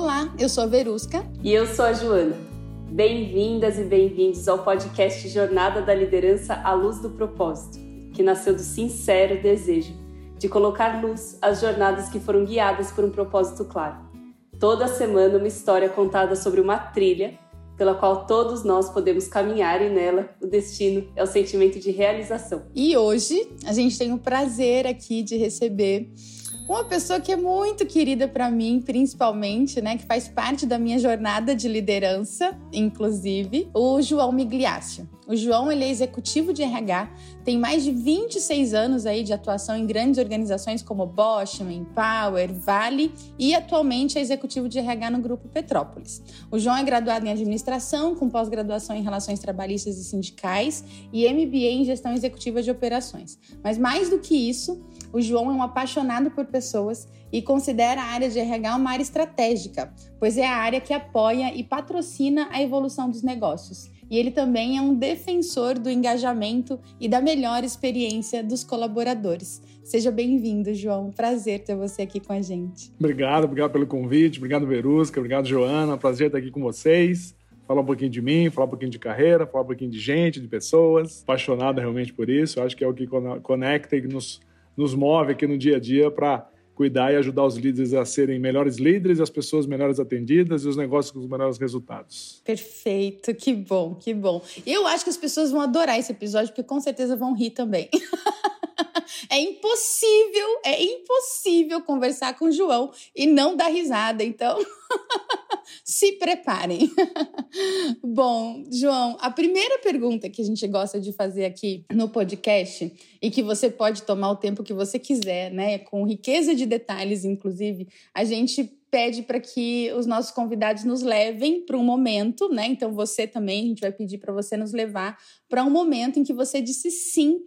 Olá, eu sou a Verusca. E eu sou a Joana. Bem-vindas e bem-vindos ao podcast Jornada da Liderança à Luz do Propósito, que nasceu do sincero desejo de colocar luz às jornadas que foram guiadas por um propósito claro. Toda semana, uma história contada sobre uma trilha pela qual todos nós podemos caminhar e nela o destino é o sentimento de realização. E hoje a gente tem o prazer aqui de receber uma pessoa que é muito querida para mim, principalmente, né, que faz parte da minha jornada de liderança, inclusive, o João Migliaccio. O João ele é executivo de RH, tem mais de 26 anos aí de atuação em grandes organizações como Bosch, Empower, Vale e atualmente é executivo de RH no Grupo Petrópolis. O João é graduado em administração, com pós-graduação em relações trabalhistas e sindicais e MBA em gestão executiva de operações. Mas mais do que isso, o João é um apaixonado por pessoas e considera a área de RH uma área estratégica, pois é a área que apoia e patrocina a evolução dos negócios. E ele também é um defensor do engajamento e da melhor experiência dos colaboradores. Seja bem-vindo, João. Prazer ter você aqui com a gente. Obrigado, obrigado pelo convite. Obrigado, Verusca. Obrigado, Joana. Prazer estar aqui com vocês falar um pouquinho de mim, falar um pouquinho de carreira, falar um pouquinho de gente, de pessoas. Apaixonado realmente por isso. Acho que é o que conecta e nos nos move aqui no dia a dia para cuidar e ajudar os líderes a serem melhores líderes, as pessoas melhores atendidas e os negócios com os melhores resultados. Perfeito, que bom, que bom. Eu acho que as pessoas vão adorar esse episódio, porque com certeza vão rir também. é impossível, é impossível conversar com o João e não dar risada. Então, se preparem. Bom, João, a primeira pergunta que a gente gosta de fazer aqui no podcast e que você pode tomar o tempo que você quiser, né, com riqueza de detalhes, inclusive, a gente pede para que os nossos convidados nos levem para um momento, né? Então você também, a gente vai pedir para você nos levar para um momento em que você disse sim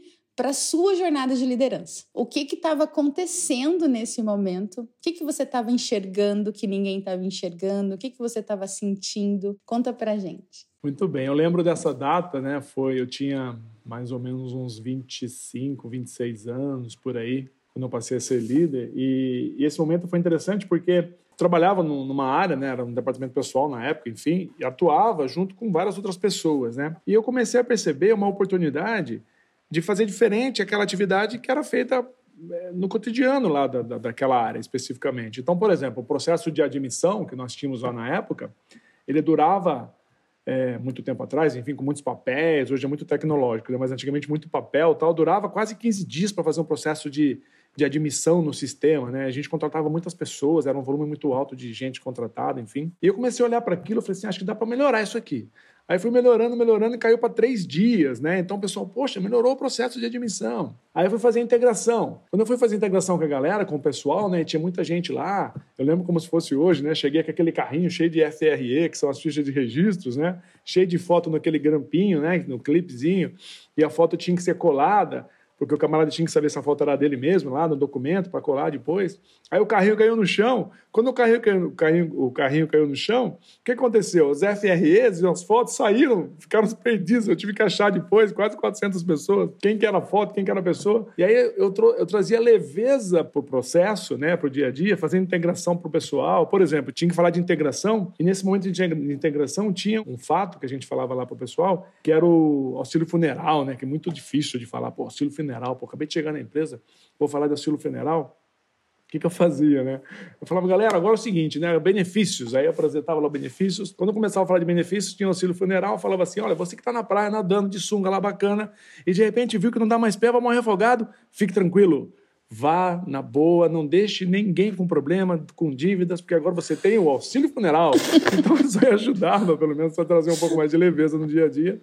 para a sua jornada de liderança. O que estava acontecendo nesse momento? O que, que você estava enxergando que ninguém estava enxergando? O que, que você estava sentindo? Conta para gente. Muito bem, eu lembro dessa data, né? Foi, eu tinha mais ou menos uns 25, 26 anos por aí, quando eu passei a ser líder. E, e esse momento foi interessante porque trabalhava numa área, né, era um departamento pessoal na época, enfim, e atuava junto com várias outras pessoas, né? E eu comecei a perceber uma oportunidade de fazer diferente aquela atividade que era feita é, no cotidiano lá da, da, daquela área especificamente. Então, por exemplo, o processo de admissão que nós tínhamos lá na época, ele durava é, muito tempo atrás, enfim, com muitos papéis, hoje é muito tecnológico, né? mas antigamente muito papel tal, durava quase 15 dias para fazer um processo de, de admissão no sistema, né? A gente contratava muitas pessoas, era um volume muito alto de gente contratada, enfim. E eu comecei a olhar para aquilo e falei assim, acho que dá para melhorar isso aqui. Aí fui melhorando, melhorando e caiu para três dias, né? Então o pessoal, poxa, melhorou o processo de admissão. Aí eu fui fazer a integração. Quando eu fui fazer a integração com a galera, com o pessoal, né? Tinha muita gente lá. Eu lembro como se fosse hoje, né? Cheguei com aquele carrinho cheio de FRE, que são as fichas de registros, né? Cheio de foto naquele grampinho, né? No clipezinho. E a foto tinha que ser colada porque o camarada tinha que saber se a foto era dele mesmo, lá no documento, para colar depois. Aí o carrinho caiu no chão. Quando o carrinho caiu, o carrinho, o carrinho caiu no chão, o que aconteceu? Os FREs e as fotos saíram, ficaram perdidos. Eu tive que achar depois, quase 400 pessoas, quem que era a foto, quem que era a pessoa. E aí eu, eu trazia leveza para o processo, né, para o dia a dia, fazendo integração para o pessoal. Por exemplo, tinha que falar de integração, e nesse momento de integração tinha um fato que a gente falava lá para o pessoal, que era o auxílio funeral, né, que é muito difícil de falar, pô, auxílio funeral funeral. Pô, acabei de chegar na empresa, vou falar de auxílio funeral. O que, que eu fazia, né? Eu falava, galera, agora é o seguinte, né? Benefícios. Aí eu apresentava lá benefícios. Quando eu começava a falar de benefícios, tinha auxílio funeral, falava assim: olha, você que está na praia nadando de sunga lá bacana e de repente viu que não dá mais pé, vai morrer afogado, fique tranquilo. Vá na boa, não deixe ninguém com problema, com dívidas, porque agora você tem o auxílio funeral. Então isso aí ajudava, pelo menos, a trazer um pouco mais de leveza no dia a dia.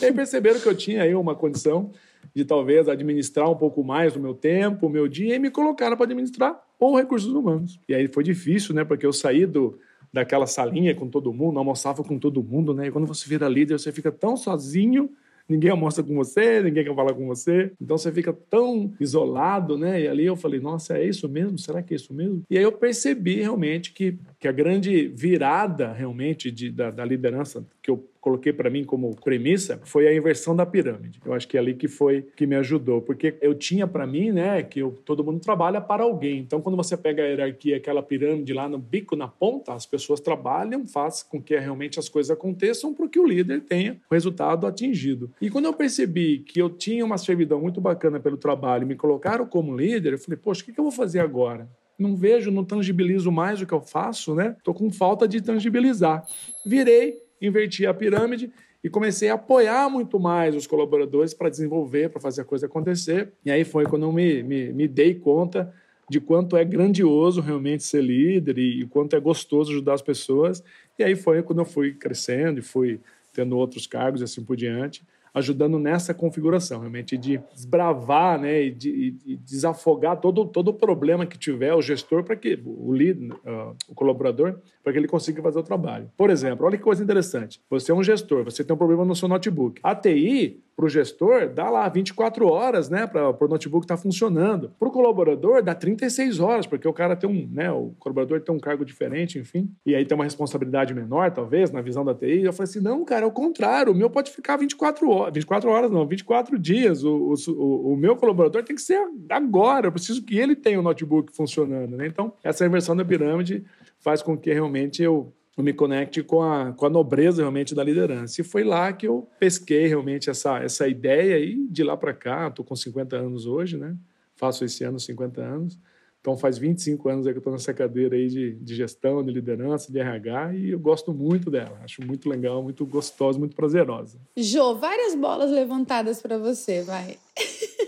E aí perceberam que eu tinha aí uma condição de talvez administrar um pouco mais o meu tempo, o meu dia, e me colocaram para administrar ou recursos humanos. E aí foi difícil, né? Porque eu saí do, daquela salinha com todo mundo, almoçava com todo mundo, né? E quando você vira líder, você fica tão sozinho, ninguém almoça com você, ninguém quer falar com você. Então você fica tão isolado, né? E ali eu falei, nossa, é isso mesmo? Será que é isso mesmo? E aí eu percebi realmente que que a grande virada realmente de, da, da liderança que eu coloquei para mim como premissa foi a inversão da pirâmide. Eu acho que é ali que foi que me ajudou, porque eu tinha para mim, né, que eu, todo mundo trabalha para alguém. Então, quando você pega a hierarquia, aquela pirâmide lá no bico, na ponta, as pessoas trabalham, faz com que realmente as coisas aconteçam para que o líder tenha o resultado atingido. E quando eu percebi que eu tinha uma servidão muito bacana pelo trabalho, me colocaram como líder, eu falei, poxa, o que eu vou fazer agora? Não vejo, não tangibilizo mais o que eu faço, né? Tô com falta de tangibilizar. Virei inverti a pirâmide e comecei a apoiar muito mais os colaboradores para desenvolver, para fazer a coisa acontecer. E aí foi quando eu me, me, me dei conta de quanto é grandioso realmente ser líder e, e quanto é gostoso ajudar as pessoas. E aí foi quando eu fui crescendo e fui tendo outros cargos e assim por diante ajudando nessa configuração, realmente de desbravar né, e, de, e desafogar todo, todo o problema que tiver o gestor para que o líder, uh, o colaborador, para que ele consiga fazer o trabalho. Por exemplo, olha que coisa interessante. Você é um gestor, você tem um problema no seu notebook. A TI para o gestor, dá lá 24 horas, né, para o notebook estar tá funcionando. Para o colaborador, dá 36 horas, porque o cara tem um, né, o colaborador tem um cargo diferente, enfim, e aí tem uma responsabilidade menor, talvez, na visão da TI. Eu falei assim, não, cara, é o contrário, o meu pode ficar 24 horas, 24 horas não, 24 dias. O, o, o meu colaborador tem que ser agora, eu preciso que ele tenha o notebook funcionando, né? Então, essa inversão da pirâmide faz com que realmente eu eu me conecte com a, com a nobreza realmente da liderança. E foi lá que eu pesquei realmente essa, essa ideia e de lá para cá, estou com 50 anos hoje, né? Faço esse ano 50 anos. Então faz 25 anos que eu estou nessa cadeira aí de, de gestão, de liderança, de RH e eu gosto muito dela. Acho muito legal, muito gostosa, muito prazerosa. Jô, várias bolas levantadas para você, vai.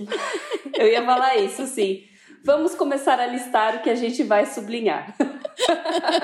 eu ia falar isso, sim. Vamos começar a listar o que a gente vai sublinhar.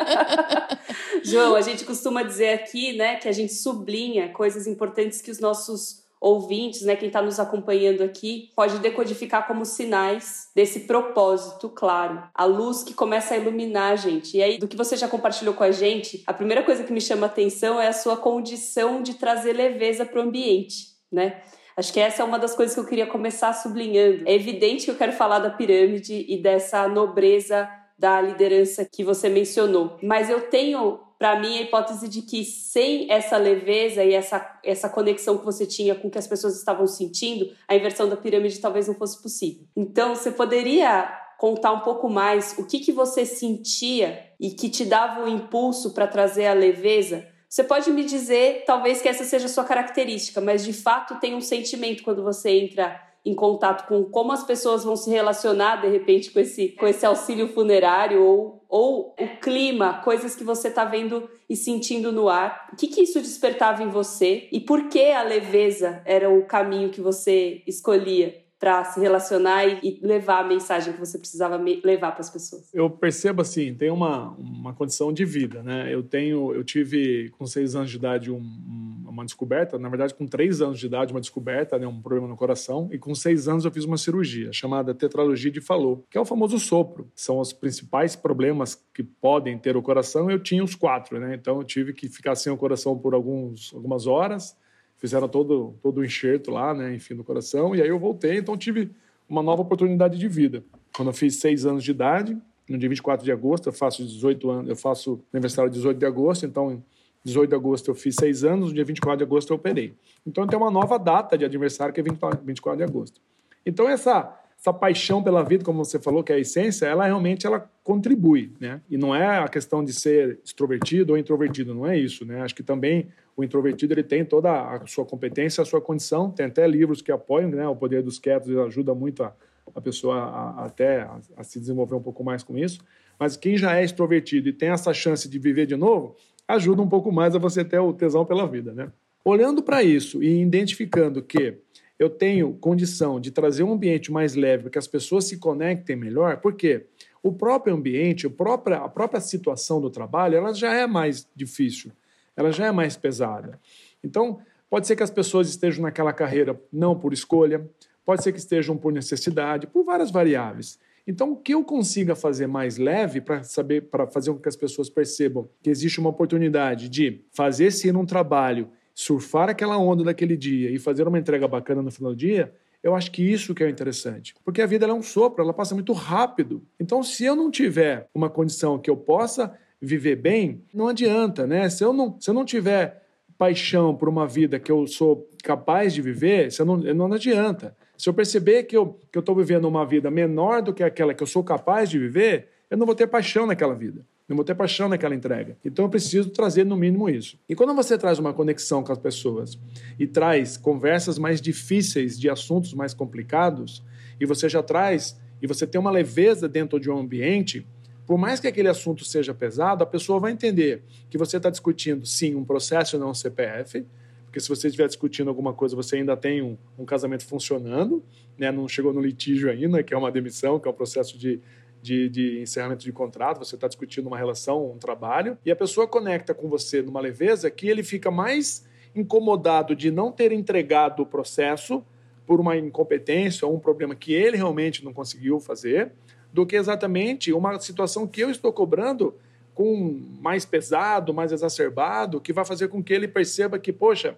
João, a gente costuma dizer aqui, né, que a gente sublinha coisas importantes que os nossos ouvintes, né, quem está nos acompanhando aqui, pode decodificar como sinais desse propósito, claro. A luz que começa a iluminar a gente. E aí, do que você já compartilhou com a gente, a primeira coisa que me chama atenção é a sua condição de trazer leveza para o ambiente, né? Acho que essa é uma das coisas que eu queria começar sublinhando. É evidente que eu quero falar da pirâmide e dessa nobreza da liderança que você mencionou, mas eu tenho para mim a hipótese de que sem essa leveza e essa, essa conexão que você tinha com o que as pessoas estavam sentindo, a inversão da pirâmide talvez não fosse possível. Então, você poderia contar um pouco mais o que, que você sentia e que te dava o um impulso para trazer a leveza você pode me dizer, talvez que essa seja a sua característica, mas de fato tem um sentimento quando você entra em contato com como as pessoas vão se relacionar de repente com esse, com esse auxílio funerário ou, ou o clima, coisas que você está vendo e sentindo no ar. O que, que isso despertava em você e por que a leveza era o caminho que você escolhia? Para se relacionar e, levar a mensagem que você precisava levar para as pessoas? Eu percebo assim, tem uma, uma condição de vida, né? Eu tenho, eu tive com seis anos de idade um, uma descoberta, na verdade com três anos de idade uma descoberta, né? Um problema no coração e com seis anos eu fiz uma cirurgia chamada tetralogia de Fallot, que é o famoso sopro. São os principais problemas que podem ter o coração. Eu tinha os quatro, né? Então eu tive que ficar sem o coração por alguns, algumas horas fizeram todo, todo o enxerto lá, né, enfim, no coração, e aí eu voltei, então tive uma nova oportunidade de vida. Quando eu fiz seis anos de idade, no dia 24 de agosto, eu faço 18 anos, eu faço aniversário 18 de agosto, então 18 de agosto eu fiz seis anos, no dia 24 de agosto eu operei. Então tem uma nova data de aniversário que é 24 de agosto. Então essa essa paixão pela vida, como você falou, que é a essência, ela realmente ela contribui, né? E não é a questão de ser extrovertido ou introvertido, não é isso, né? Acho que também o introvertido ele tem toda a sua competência, a sua condição, tem até livros que apoiam, né? O Poder dos Quietos ajuda muito a, a pessoa a, a até a, a se desenvolver um pouco mais com isso. Mas quem já é extrovertido e tem essa chance de viver de novo, ajuda um pouco mais a você ter o tesão pela vida, né? Olhando para isso e identificando que eu tenho condição de trazer um ambiente mais leve para que as pessoas se conectem melhor, porque o próprio ambiente, a própria, situação do trabalho, ela já é mais difícil, ela já é mais pesada. Então, pode ser que as pessoas estejam naquela carreira não por escolha, pode ser que estejam por necessidade, por várias variáveis. Então, o que eu consiga fazer mais leve para saber, para fazer com que as pessoas percebam que existe uma oportunidade de fazer sim um trabalho surfar aquela onda daquele dia e fazer uma entrega bacana no final do dia, eu acho que isso que é interessante. Porque a vida é um sopro, ela passa muito rápido. Então, se eu não tiver uma condição que eu possa viver bem, não adianta, né? Se eu não, se eu não tiver paixão por uma vida que eu sou capaz de viver, se não, não adianta. Se eu perceber que eu que estou vivendo uma vida menor do que aquela que eu sou capaz de viver, eu não vou ter paixão naquela vida. Não vou ter paixão naquela entrega. Então eu preciso trazer no mínimo isso. E quando você traz uma conexão com as pessoas e traz conversas mais difíceis de assuntos mais complicados, e você já traz, e você tem uma leveza dentro de um ambiente, por mais que aquele assunto seja pesado, a pessoa vai entender que você está discutindo, sim, um processo e não um CPF, porque se você estiver discutindo alguma coisa, você ainda tem um, um casamento funcionando, né? não chegou no litígio ainda, que é uma demissão, que é um processo de, de, de encerramento de contrato, você está discutindo uma relação, um trabalho, e a pessoa conecta com você numa leveza que ele fica mais incomodado de não ter entregado o processo por uma incompetência ou um problema que ele realmente não conseguiu fazer, do que exatamente uma situação que eu estou cobrando com mais pesado, mais exacerbado, que vai fazer com que ele perceba que, poxa,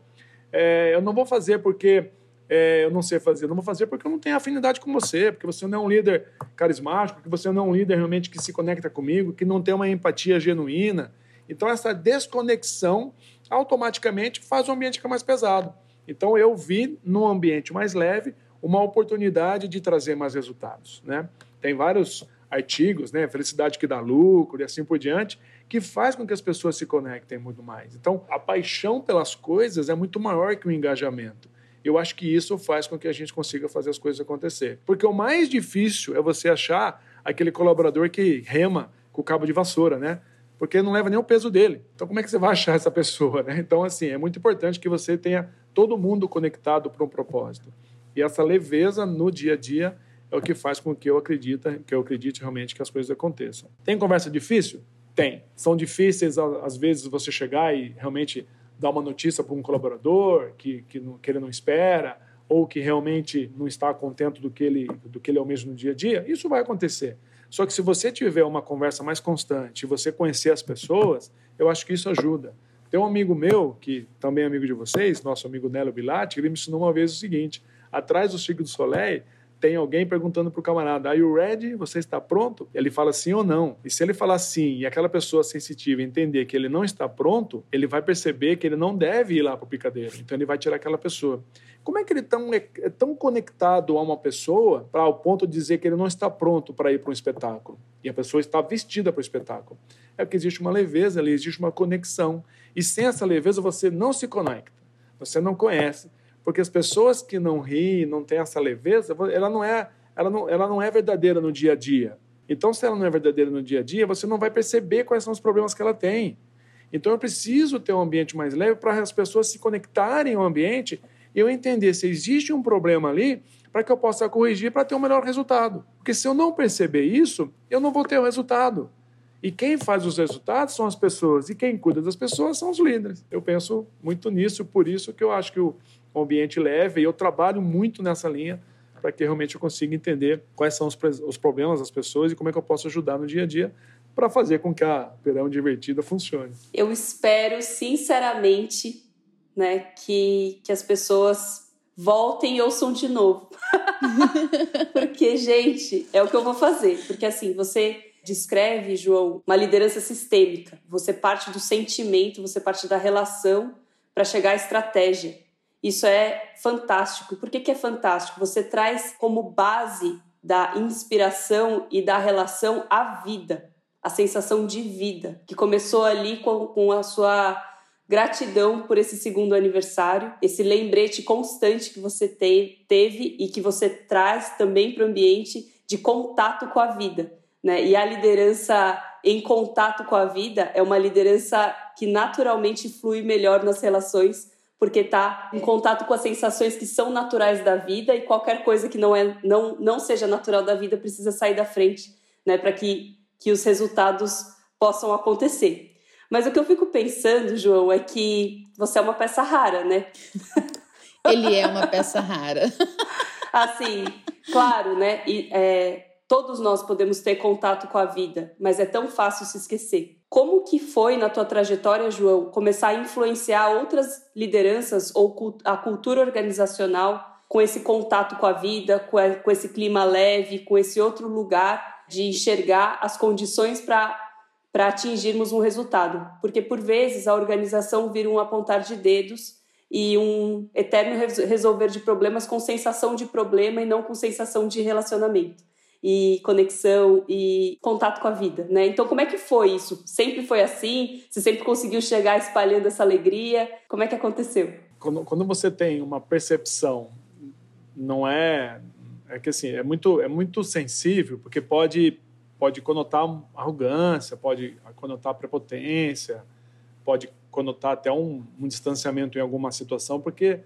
é, eu não vou fazer porque é, eu não sei fazer, não vou fazer porque eu não tenho afinidade com você, porque você não é um líder carismático, porque você não é um líder realmente que se conecta comigo, que não tem uma empatia genuína. Então, essa desconexão automaticamente faz o ambiente ficar mais pesado. Então, eu vi num ambiente mais leve uma oportunidade de trazer mais resultados, né? Tem vários artigos, né? Felicidade que dá lucro e assim por diante, que faz com que as pessoas se conectem muito mais. Então, a paixão pelas coisas é muito maior que o engajamento. Eu acho que isso faz com que a gente consiga fazer as coisas acontecer. Porque o mais difícil é você achar aquele colaborador que rema com o cabo de vassoura, né? Porque não leva nem o peso dele. Então, como é que você vai achar essa pessoa, né? Então, assim, é muito importante que você tenha todo mundo conectado para um propósito. E essa leveza no dia a dia é o que faz com que eu acredite, que eu acredite realmente que as coisas aconteçam. Tem conversa difícil? Tem. São difíceis, às vezes, você chegar e realmente dar uma notícia para um colaborador que, que, não, que ele não espera ou que realmente não está contente do que ele do que ele é o mesmo no dia a dia, isso vai acontecer. Só que se você tiver uma conversa mais constante você conhecer as pessoas, eu acho que isso ajuda. Tem um amigo meu, que também é amigo de vocês, nosso amigo Nelo Bilatti, ele me ensinou uma vez o seguinte: atrás do Chico do Soleil tem alguém perguntando para o camarada, are you ready? Você está pronto? Ele fala sim ou não. E se ele falar sim e aquela pessoa sensitiva entender que ele não está pronto, ele vai perceber que ele não deve ir lá para o picadeiro. Então ele vai tirar aquela pessoa. Como é que ele tão, é, é tão conectado a uma pessoa para o ponto de dizer que ele não está pronto para ir para um espetáculo? E a pessoa está vestida para o espetáculo. É porque existe uma leveza ali, existe uma conexão. E sem essa leveza você não se conecta. Você não conhece porque as pessoas que não riem, não têm essa leveza, ela não é, ela não, ela não é verdadeira no dia a dia. Então, se ela não é verdadeira no dia a dia, você não vai perceber quais são os problemas que ela tem. Então, eu preciso ter um ambiente mais leve para as pessoas se conectarem ao ambiente e eu entender se existe um problema ali para que eu possa corrigir para ter um melhor resultado. Porque se eu não perceber isso, eu não vou ter o resultado. E quem faz os resultados são as pessoas, e quem cuida das pessoas são os líderes. Eu penso muito nisso, por isso que eu acho que o, um ambiente leve. E eu trabalho muito nessa linha para que realmente eu consiga entender quais são os, os, problemas das pessoas e como é que eu posso ajudar no dia a dia para fazer com que a Perão Divertida funcione. Eu espero, sinceramente, né, que, que as pessoas voltem e ouçam de novo. Porque, gente, é o que eu vou fazer. Porque, assim, você descreve, João, uma liderança sistêmica. Você parte do sentimento, você parte da relação para chegar à estratégia. Isso é fantástico. Por que, que é fantástico? Você traz como base da inspiração e da relação a vida, a sensação de vida, que começou ali com, com a sua gratidão por esse segundo aniversário, esse lembrete constante que você te, teve e que você traz também para o ambiente de contato com a vida. Né? E a liderança em contato com a vida é uma liderança que naturalmente flui melhor nas relações porque está em contato com as sensações que são naturais da vida e qualquer coisa que não é não não seja natural da vida precisa sair da frente, né, para que que os resultados possam acontecer. Mas o que eu fico pensando, João, é que você é uma peça rara, né? Ele é uma peça rara. assim, claro, né? E, é, todos nós podemos ter contato com a vida, mas é tão fácil se esquecer. Como que foi na tua trajetória, João, começar a influenciar outras lideranças ou a cultura organizacional com esse contato com a vida, com esse clima leve, com esse outro lugar de enxergar as condições para para atingirmos um resultado, porque por vezes a organização vira um apontar de dedos e um eterno resolver de problemas com sensação de problema e não com sensação de relacionamento e conexão e contato com a vida, né? Então, como é que foi isso? Sempre foi assim? Você sempre conseguiu chegar espalhando essa alegria? Como é que aconteceu? Quando, quando você tem uma percepção, não é é que assim é muito é muito sensível porque pode pode conotar arrogância, pode conotar prepotência, pode conotar até um, um distanciamento em alguma situação, porque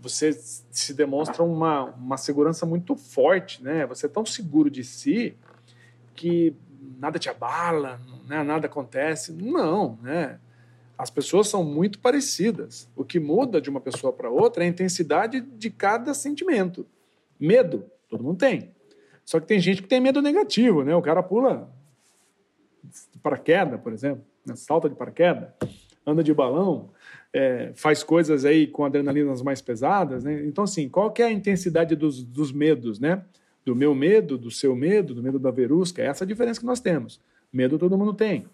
você se demonstra uma, uma segurança muito forte, né? Você é tão seguro de si que nada te abala, né? nada acontece. Não, né? As pessoas são muito parecidas. O que muda de uma pessoa para outra é a intensidade de cada sentimento. Medo, todo mundo tem. Só que tem gente que tem medo negativo, né? O cara pula de paraquedas, por exemplo, salta de paraquedas, anda de balão, é, faz coisas aí com adrenalinas mais pesadas, né? Então, assim, qual que é a intensidade dos, dos medos, né? Do meu medo, do seu medo, do medo da verusca, é essa a diferença que nós temos. Medo todo mundo tem.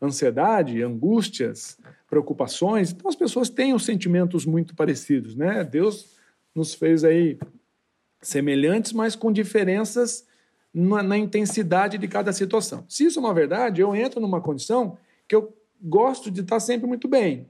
Ansiedade, angústias, preocupações, então as pessoas têm os sentimentos muito parecidos, né? Deus nos fez aí semelhantes, mas com diferenças na, na intensidade de cada situação. Se isso é uma verdade, eu entro numa condição que eu gosto de estar sempre muito bem.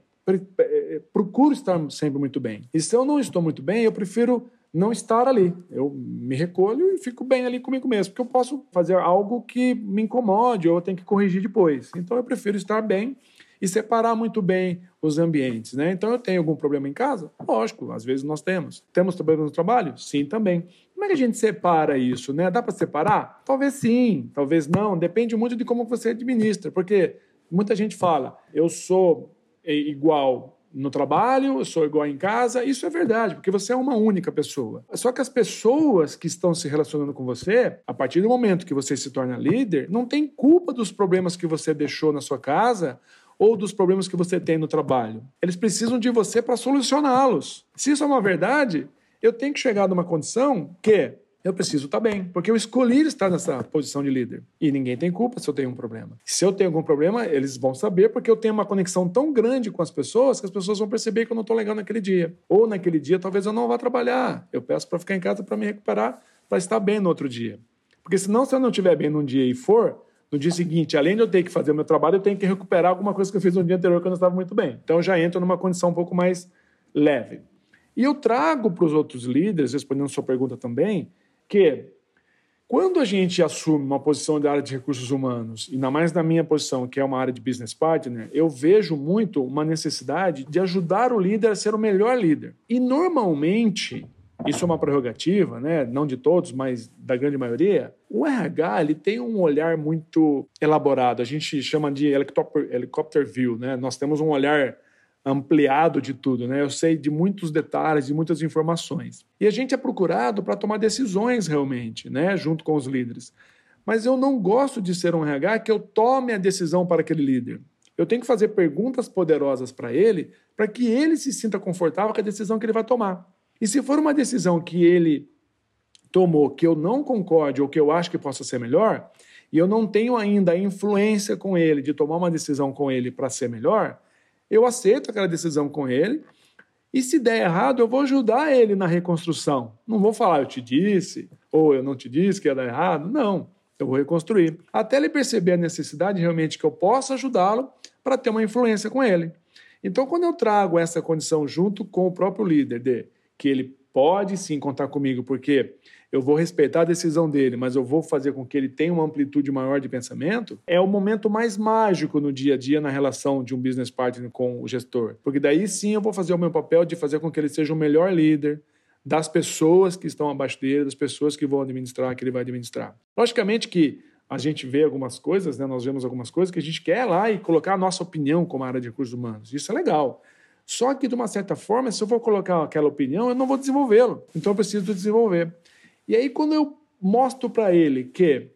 É, procuro estar sempre muito bem. E se eu não estou muito bem, eu prefiro não estar ali. Eu me recolho e fico bem ali comigo mesmo, porque eu posso fazer algo que me incomode ou eu tenho que corrigir depois. Então eu prefiro estar bem e separar muito bem os ambientes, né? Então eu tenho algum problema em casa? Lógico, às vezes nós temos. Temos problema no trabalho? Sim, também. Como é que a gente separa isso, né? Dá para separar? Talvez sim, talvez não. Depende muito de como você administra, porque muita gente fala: eu sou é igual no trabalho, eu sou igual em casa. Isso é verdade, porque você é uma única pessoa. Só que as pessoas que estão se relacionando com você, a partir do momento que você se torna líder, não tem culpa dos problemas que você deixou na sua casa ou dos problemas que você tem no trabalho. Eles precisam de você para solucioná-los. Se isso é uma verdade, eu tenho que chegar numa condição que eu preciso estar bem, porque eu escolhi estar nessa posição de líder. E ninguém tem culpa se eu tenho um problema. Se eu tenho algum problema, eles vão saber, porque eu tenho uma conexão tão grande com as pessoas que as pessoas vão perceber que eu não estou legal naquele dia. Ou naquele dia, talvez eu não vá trabalhar. Eu peço para ficar em casa para me recuperar, para estar bem no outro dia. Porque senão, se eu não estiver bem num dia e for, no dia seguinte, além de eu ter que fazer o meu trabalho, eu tenho que recuperar alguma coisa que eu fiz no dia anterior que eu não estava muito bem. Então, eu já entro numa condição um pouco mais leve. E eu trago para os outros líderes, respondendo a sua pergunta também, que quando a gente assume uma posição de área de recursos humanos, e ainda mais na minha posição, que é uma área de business partner, eu vejo muito uma necessidade de ajudar o líder a ser o melhor líder. E normalmente, isso é uma prerrogativa, né? não de todos, mas da grande maioria, o RH ele tem um olhar muito elaborado. A gente chama de helicopter view. Né? Nós temos um olhar ampliado de tudo, né? Eu sei de muitos detalhes, de muitas informações. E a gente é procurado para tomar decisões realmente, né, junto com os líderes. Mas eu não gosto de ser um RH que eu tome a decisão para aquele líder. Eu tenho que fazer perguntas poderosas para ele, para que ele se sinta confortável com a decisão que ele vai tomar. E se for uma decisão que ele tomou que eu não concorde ou que eu acho que possa ser melhor, e eu não tenho ainda a influência com ele de tomar uma decisão com ele para ser melhor, eu aceito aquela decisão com ele. E se der errado, eu vou ajudar ele na reconstrução. Não vou falar, eu te disse, ou eu não te disse que ia dar errado. Não, eu vou reconstruir. Até ele perceber a necessidade realmente que eu possa ajudá-lo para ter uma influência com ele. Então, quando eu trago essa condição junto com o próprio líder, de que ele pode sim contar comigo, porque eu vou respeitar a decisão dele, mas eu vou fazer com que ele tenha uma amplitude maior de pensamento, é o momento mais mágico no dia a dia na relação de um business partner com o gestor. Porque daí sim eu vou fazer o meu papel de fazer com que ele seja o melhor líder das pessoas que estão abaixo dele, das pessoas que vão administrar, que ele vai administrar. Logicamente que a gente vê algumas coisas, né? nós vemos algumas coisas que a gente quer lá e colocar a nossa opinião como área de recursos humanos. Isso é legal. Só que, de uma certa forma, se eu for colocar aquela opinião, eu não vou desenvolvê-lo. Então, eu preciso desenvolver. E aí, quando eu mostro para ele que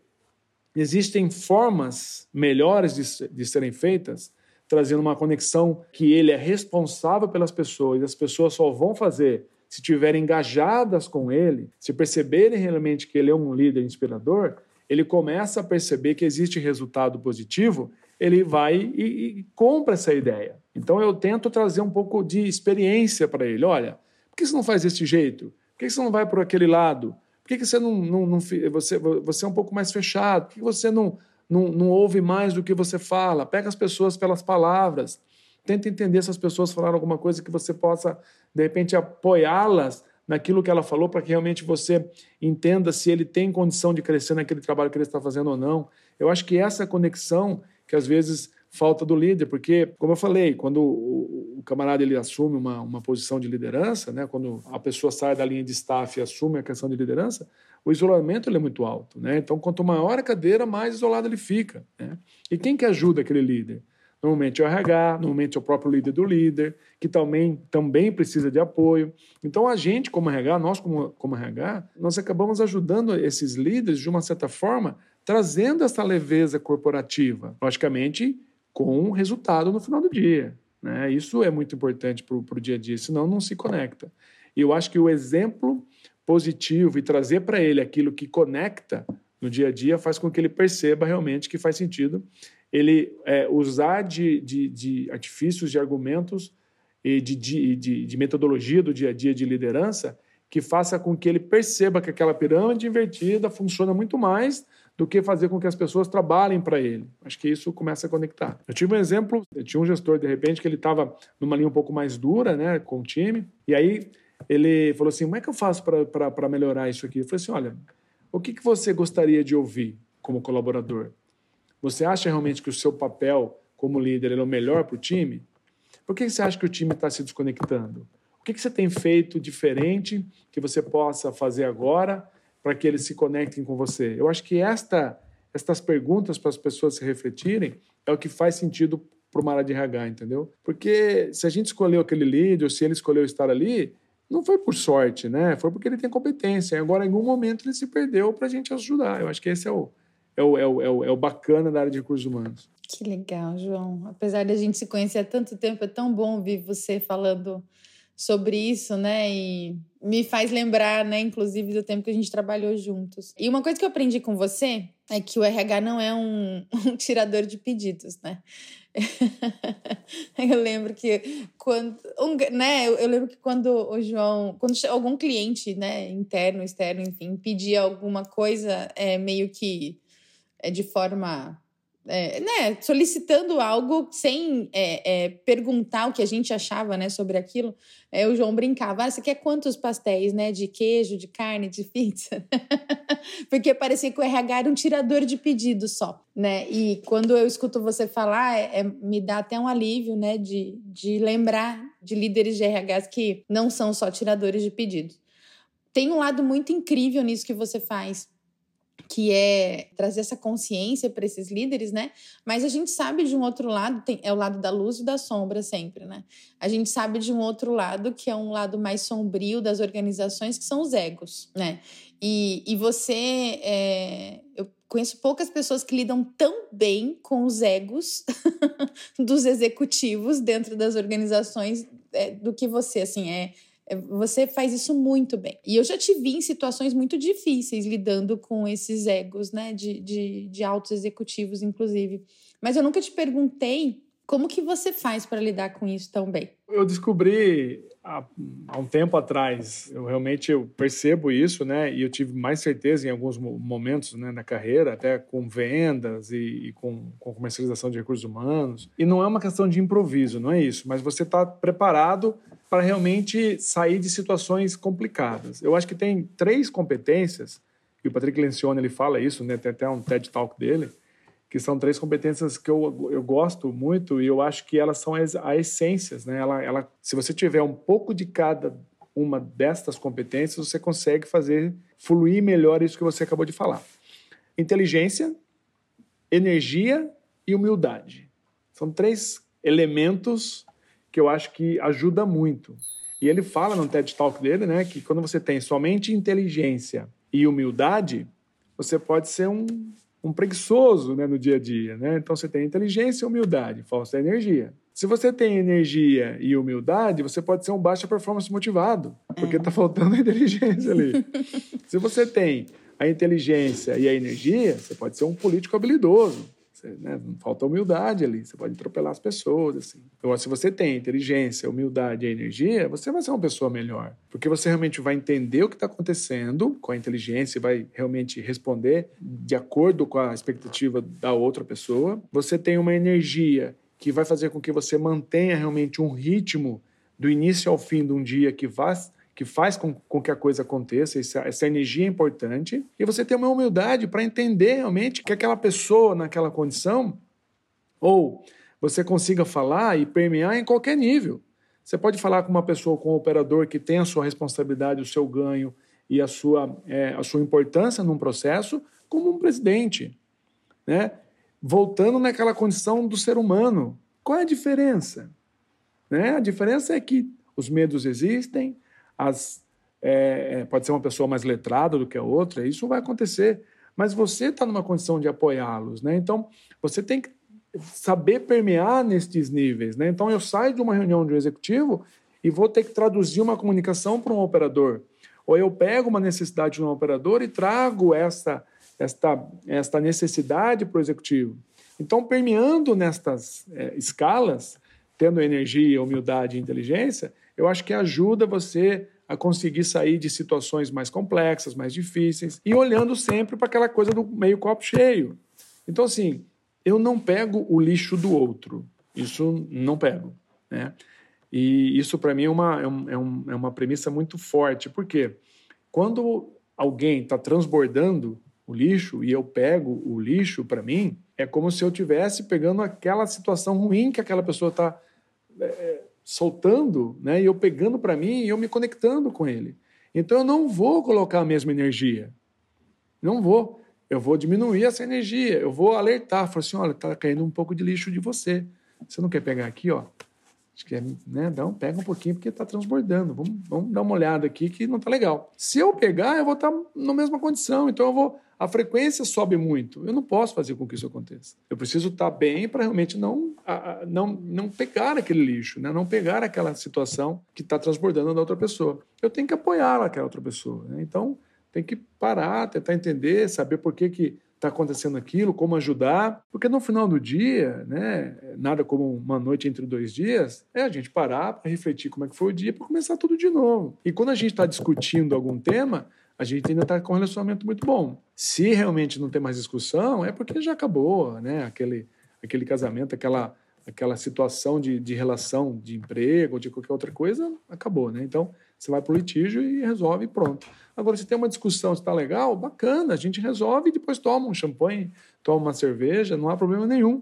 existem formas melhores de, de serem feitas, trazendo uma conexão que ele é responsável pelas pessoas e as pessoas só vão fazer se estiverem engajadas com ele, se perceberem realmente que ele é um líder inspirador, ele começa a perceber que existe resultado positivo, ele vai e, e compra essa ideia. Então eu tento trazer um pouco de experiência para ele. Olha, por que você não faz desse jeito? Por que você não vai por aquele lado? Por que você não, não, não você, você é um pouco mais fechado? Por que você não, não, não ouve mais do que você fala? Pega as pessoas pelas palavras. Tenta entender se as pessoas falaram alguma coisa que você possa, de repente, apoiá-las naquilo que ela falou para que realmente você entenda se ele tem condição de crescer naquele trabalho que ele está fazendo ou não. Eu acho que essa conexão que às vezes falta do líder, porque, como eu falei, quando o, camarada ele assume uma, uma posição de liderança, né, quando a pessoa sai da linha de staff e assume a questão de liderança, o isolamento ele é muito alto. Né? Então, quanto maior a cadeira, mais isolado ele fica. Né? E quem que ajuda aquele líder? Normalmente é o RH, normalmente é o próprio líder do líder, que também, também precisa de apoio. Então, a gente, como RH, nós, como, como RH, nós acabamos ajudando esses líderes, de uma certa forma, trazendo essa leveza corporativa. Logicamente, com um resultado no final do dia. Né? Isso é muito importante para o dia a dia, senão não se conecta. E eu acho que o exemplo positivo e trazer para ele aquilo que conecta no dia a dia faz com que ele perceba realmente que faz sentido ele é, usar de, de, de, artifícios, de argumentos e de, de, de metodologia do dia a dia de liderança que faça com que ele perceba que aquela pirâmide invertida funciona muito mais do que fazer com que as pessoas trabalhem para ele. Acho que isso começa a conectar. Eu tive um exemplo, eu tinha um gestor, de repente, que ele estava numa linha um pouco mais dura né, com o time, e aí ele falou assim, como é que eu faço para melhorar isso aqui? Eu falei assim, olha, o que, que você gostaria de ouvir como colaborador? Você acha realmente que o seu papel como líder é o melhor para o time? Por que você acha que o time está se desconectando? O que, que você tem feito diferente que você possa fazer agora para que eles se conectem com você? Eu acho que esta, estas perguntas para as pessoas se refletirem é o que faz sentido para uma área de RH, entendeu? Porque se a gente escolheu aquele líder, ou se ele escolheu estar ali, não foi por sorte, né? Foi porque ele tem competência. Agora, em algum momento, ele se perdeu para a gente ajudar. Eu acho que esse é é o, é, o, é, o, é o bacana da área de recursos humanos. Que legal, João. Apesar de a gente se conhecer há tanto tempo, é tão bom ouvir você falando sobre isso, né? E me faz lembrar, né, inclusive, do tempo que a gente trabalhou juntos. E uma coisa que eu aprendi com você é que o RH não é um, um tirador de pedidos, né? eu lembro que quando, um, né, eu, eu, lembro que quando o João, quando algum cliente, né, interno, externo, enfim, pedia alguma coisa, é meio que é de forma é, né, solicitando algo sem é, é, perguntar o que a gente achava né, sobre aquilo. É, o João brincava: ah, você quer quantos pastéis, né? De queijo, de carne, de pizza? Porque parecia que o RH era um tirador de pedidos só, né? E quando eu escuto você falar, é, é, me dá até um alívio, né? De, de lembrar de líderes de RHs que não são só tiradores de pedidos. Tem um lado muito incrível nisso que você faz, que é trazer essa consciência para esses líderes, né? Mas a gente sabe de um outro lado, tem, é o lado da luz e da sombra sempre, né? A gente sabe de um outro lado que é um lado mais sombrio das organizações, que são os egos, né? E, e você, é, eu conheço poucas pessoas que lidam tão bem com os egos dos executivos dentro das organizações é, do que você, assim, é você faz isso muito bem. E eu já te vi em situações muito difíceis lidando com esses egos, né? De, de, de altos executivos, inclusive. Mas eu nunca te perguntei como que você faz para lidar com isso tão bem. Eu descobri há, há, um tempo atrás, eu realmente eu percebo isso, né? E eu tive mais certeza em alguns momentos né, na carreira, até com vendas e, e com, com comercialização de recursos humanos. E não é uma questão de improviso, não é isso. Mas você está preparado para realmente sair de situações complicadas. Eu acho que tem três competências, e o Patrick Lencioni ele fala isso, né? tem até um TED Talk dele, que são três competências que eu, eu gosto muito e eu acho que elas são as, as essências. Né? Ela, ela, se você tiver um pouco de cada uma destas competências, você consegue fazer fluir melhor isso que você acabou de falar. Inteligência, energia e humildade. São três elementos que eu acho que ajuda muito. E ele fala no TED Talk dele, né, que quando você tem somente inteligência e humildade, você pode ser um, um preguiçoso né, no dia a dia. Né? Então você tem inteligência e humildade, falta energia. Se você tem energia e humildade, você pode ser um baixa performance motivado, porque está faltando a inteligência ali. Se você tem a inteligência e a energia, você pode ser um político habilidoso. Você, né, falta humildade ali, você pode atropelar as pessoas. Assim. Agora, se você tem inteligência, humildade e energia, você vai ser uma pessoa melhor. Porque você realmente vai entender o que está acontecendo com a inteligência e vai realmente responder de acordo com a expectativa da outra pessoa. Você tem uma energia que vai fazer com que você mantenha realmente um ritmo do início ao fim de um dia que faz, que faz com, com que a coisa aconteça, essa, essa energia é importante, e você tem uma humildade para entender realmente que aquela pessoa naquela condição, ou você consiga falar e permear em qualquer nível. Você pode falar com uma pessoa, com um operador que tem a sua responsabilidade, o seu ganho e a sua, é, a sua importância num processo, como um presidente. Né? Voltando naquela condição do ser humano. Qual é a diferença? Né? A diferença é que os medos existem, as, é, é, pode ser uma pessoa mais letrada do que a outra, isso vai acontecer, mas você está numa condição de apoiá-los. Né? Então, você tem que saber permear nestes níveis. Né? Então, eu saio de uma reunião de um executivo e vou ter que traduzir uma comunicação para um operador. Ou eu pego uma necessidade de um operador e trago essa, esta, esta necessidade para o executivo. Então, permeando nestas é, escalas, tendo energia, humildade e inteligência, eu acho que ajuda você a conseguir sair de situações mais complexas, mais difíceis, e olhando sempre para aquela coisa do meio copo cheio. Então, assim, eu não pego o lixo do outro. Isso não pego. Né? E isso, para mim, é uma, é, é, um, é uma premissa muito forte, porque quando alguém está transbordando o lixo e eu pego o lixo para mim, é como se eu tivesse pegando aquela situação ruim que aquela pessoa está é, soltando, né? E eu pegando para mim e eu me conectando com ele. Então eu não vou colocar a mesma energia. Não vou. Eu vou diminuir essa energia. Eu vou alertar. Falar assim: olha, está caindo um pouco de lixo de você. Você não quer pegar aqui, ó? Acho que é, né? Dá um, pega um pouquinho porque está transbordando. Vamos, vamos dar uma olhada aqui que não está legal. Se eu pegar, eu vou estar tá na mesma condição. Então eu vou a frequência sobe muito. Eu não posso fazer com que isso aconteça. Eu preciso estar bem para realmente não, não, não pegar aquele lixo, né? não pegar aquela situação que está transbordando na outra pessoa. Eu tenho que apoiar aquela outra pessoa. Né? Então, tem que parar, tentar entender, saber por que que está acontecendo aquilo, como ajudar, porque no final do dia, né, nada como uma noite entre dois dias, é a gente parar para refletir como é que foi o dia para começar tudo de novo. E quando a gente está discutindo algum tema, a gente ainda está com um relacionamento muito bom. Se realmente não tem mais discussão, é porque já acabou, né? Aquele, aquele casamento, aquela, aquela situação de, de relação de emprego ou de qualquer outra coisa, acabou, né? Então, você vai para o litígio e resolve e pronto. Agora, se tem uma discussão, se está legal, bacana, a gente resolve e depois toma um champanhe, toma uma cerveja, não há problema nenhum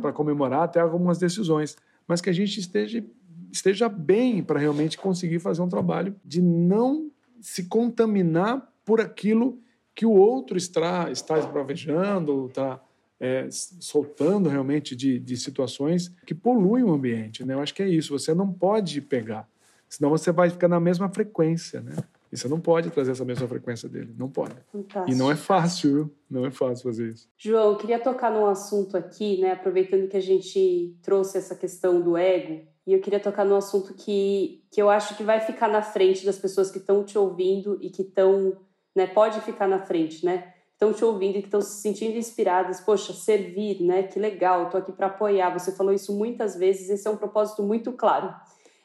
para comemorar até algumas decisões. Mas que a gente esteja, esteja bem para realmente conseguir fazer um trabalho de não se contaminar por aquilo que o outro está, está esbravejando, está é, soltando realmente de, de situações que poluem o ambiente. Né? Eu acho que é isso, você não pode pegar, senão você vai ficar na mesma frequência. Né? E você não pode trazer essa mesma frequência dele, não pode. Fantástico. E não é fácil, não é fácil fazer isso. João, eu queria tocar num assunto aqui, né? aproveitando que a gente trouxe essa questão do ego, e eu queria tocar num assunto que, que eu acho que vai ficar na frente das pessoas que estão te ouvindo e que estão, né, pode ficar na frente, né? Estão te ouvindo e que estão se sentindo inspiradas. Poxa, servir, né? Que legal, estou aqui para apoiar. Você falou isso muitas vezes, esse é um propósito muito claro.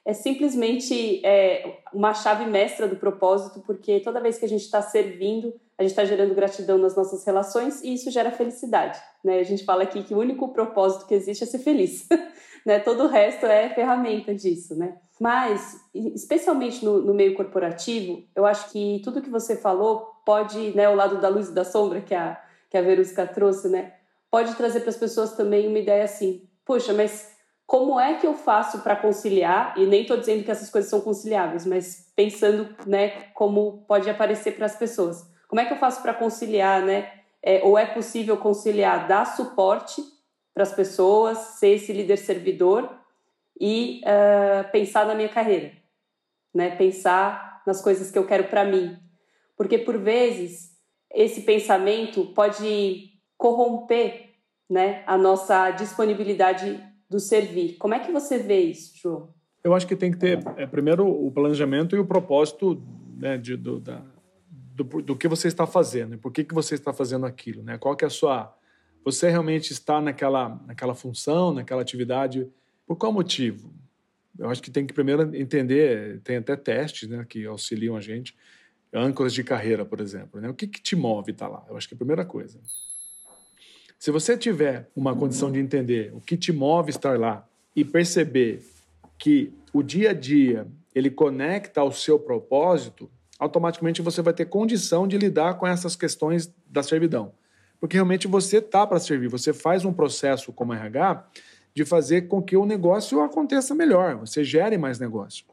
É simplesmente é, uma chave mestra do propósito, porque toda vez que a gente está servindo, a gente está gerando gratidão nas nossas relações e isso gera felicidade. Né? A gente fala aqui que o único propósito que existe é ser feliz. né? Todo o resto é ferramenta disso, né? Mas, especialmente no, no, meio corporativo, eu acho que tudo que você falou pode, né, o lado da luz e da sombra que a, que a Verusca trouxe, né, pode trazer para as pessoas também uma ideia assim, puxa, mas como é que eu faço para conciliar? E nem estou dizendo que essas coisas são conciliáveis, mas pensando, né, como pode aparecer para as pessoas. Como é que eu faço para conciliar, né? É, ou é possível conciliar dar suporte para as pessoas, ser esse líder servidor e uh, pensar na minha carreira, né? Pensar nas coisas que eu quero para mim, porque por vezes esse pensamento pode corromper, né, a nossa disponibilidade do servir. Como é que você vê isso, João? Eu acho que tem que ter é, primeiro o planejamento e o propósito né, de, do, da, do, do, que você está fazendo, por que, que você está fazendo aquilo, né? Qual que é a sua Você realmente está naquela, naquela função, naquela atividade, por qual motivo? Eu acho que tem que primeiro entender, tem até testes né, que auxiliam a gente, âncoras de carreira, por exemplo. Né? O que, que te move estar tá lá? Eu acho que é a primeira coisa. Se você tiver uma condição de entender o que te move estar lá e perceber que o dia a dia ele conecta ao seu propósito, automaticamente você vai ter condição de lidar com essas questões da servidão. Porque realmente você está para servir, você faz um processo como RH de fazer com que o negócio aconteça melhor, você gere mais negócio.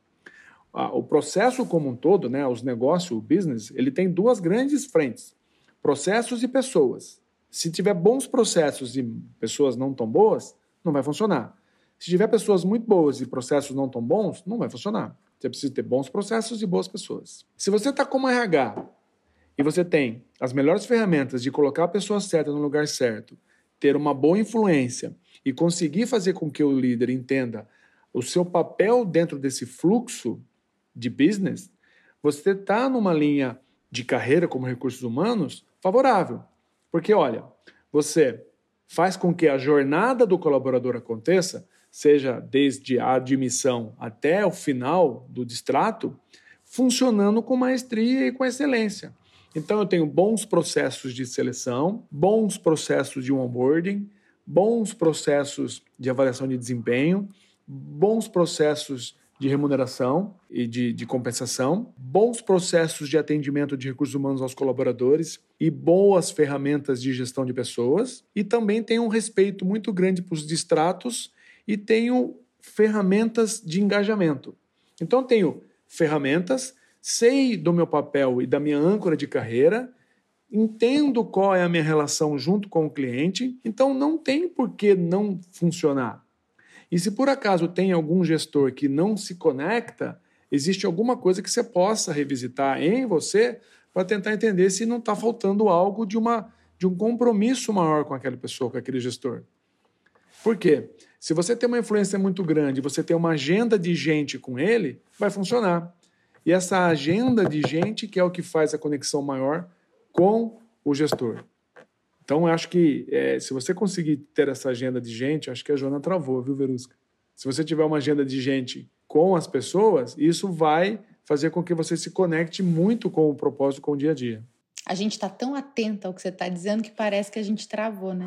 O processo como um todo, né, os negócios, o business, ele tem duas grandes frentes: processos e pessoas. Se tiver bons processos e pessoas não tão boas, não vai funcionar. Se tiver pessoas muito boas e processos não tão bons, não vai funcionar. Você precisa ter bons processos e boas pessoas. Se você está como RH e você tem as melhores ferramentas de colocar a pessoa certa no lugar certo, ter uma boa influência e conseguir fazer com que o líder entenda o seu papel dentro desse fluxo de business, você está numa linha de carreira como recursos humanos favorável. Porque, olha, você faz com que a jornada do colaborador aconteça seja desde a admissão até o final do distrato, funcionando com maestria e com excelência. Então, eu tenho bons processos de seleção, bons processos de onboarding, bons processos de avaliação de desempenho, bons processos de remuneração e de, de, compensação, bons processos de atendimento de recursos humanos aos colaboradores e boas ferramentas de gestão de pessoas, e também tenho um respeito muito grande para os distratos e tenho ferramentas de engajamento. Então, tenho ferramentas, sei do meu papel e da minha âncora de carreira, entendo qual é a minha relação junto com o cliente, então não tem por que não funcionar. E se por acaso tem algum gestor que não se conecta, existe alguma coisa que você possa revisitar em você para tentar entender se não está faltando algo de, uma, de um compromisso maior com aquela pessoa, com aquele gestor. Por quê? Se você tem uma influência muito grande, você tem uma agenda de gente com ele, vai funcionar. E essa agenda de gente que é o que faz a conexão maior com o gestor. Então, eu acho que é, se você conseguir ter essa agenda de gente, acho que a Joana travou, viu, Verusca? Se você tiver uma agenda de gente com as pessoas, isso vai fazer com que você se conecte muito com o propósito, com o dia a dia. A gente está tão atento ao que você está dizendo que parece que a gente travou, né?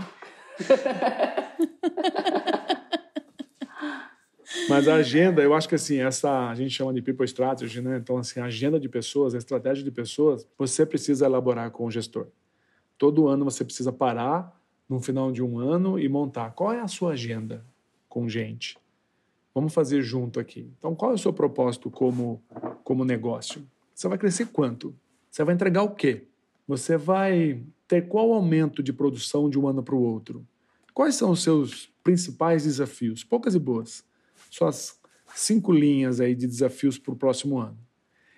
Mas a agenda, eu acho que assim, essa a gente chama de people strategy, né? Então, assim, a agenda de pessoas, a estratégia de pessoas, você precisa elaborar com o gestor. Todo ano você precisa parar no final de um ano e montar qual é a sua agenda com gente. Vamos fazer junto aqui. Então, qual é o seu propósito como, como negócio? Você vai crescer quanto? Você vai entregar o quê? Você vai ter qual aumento de produção de um ano para o outro? Quais são os seus principais desafios? Poucas e boas. Suas cinco linhas aí de desafios para o próximo ano.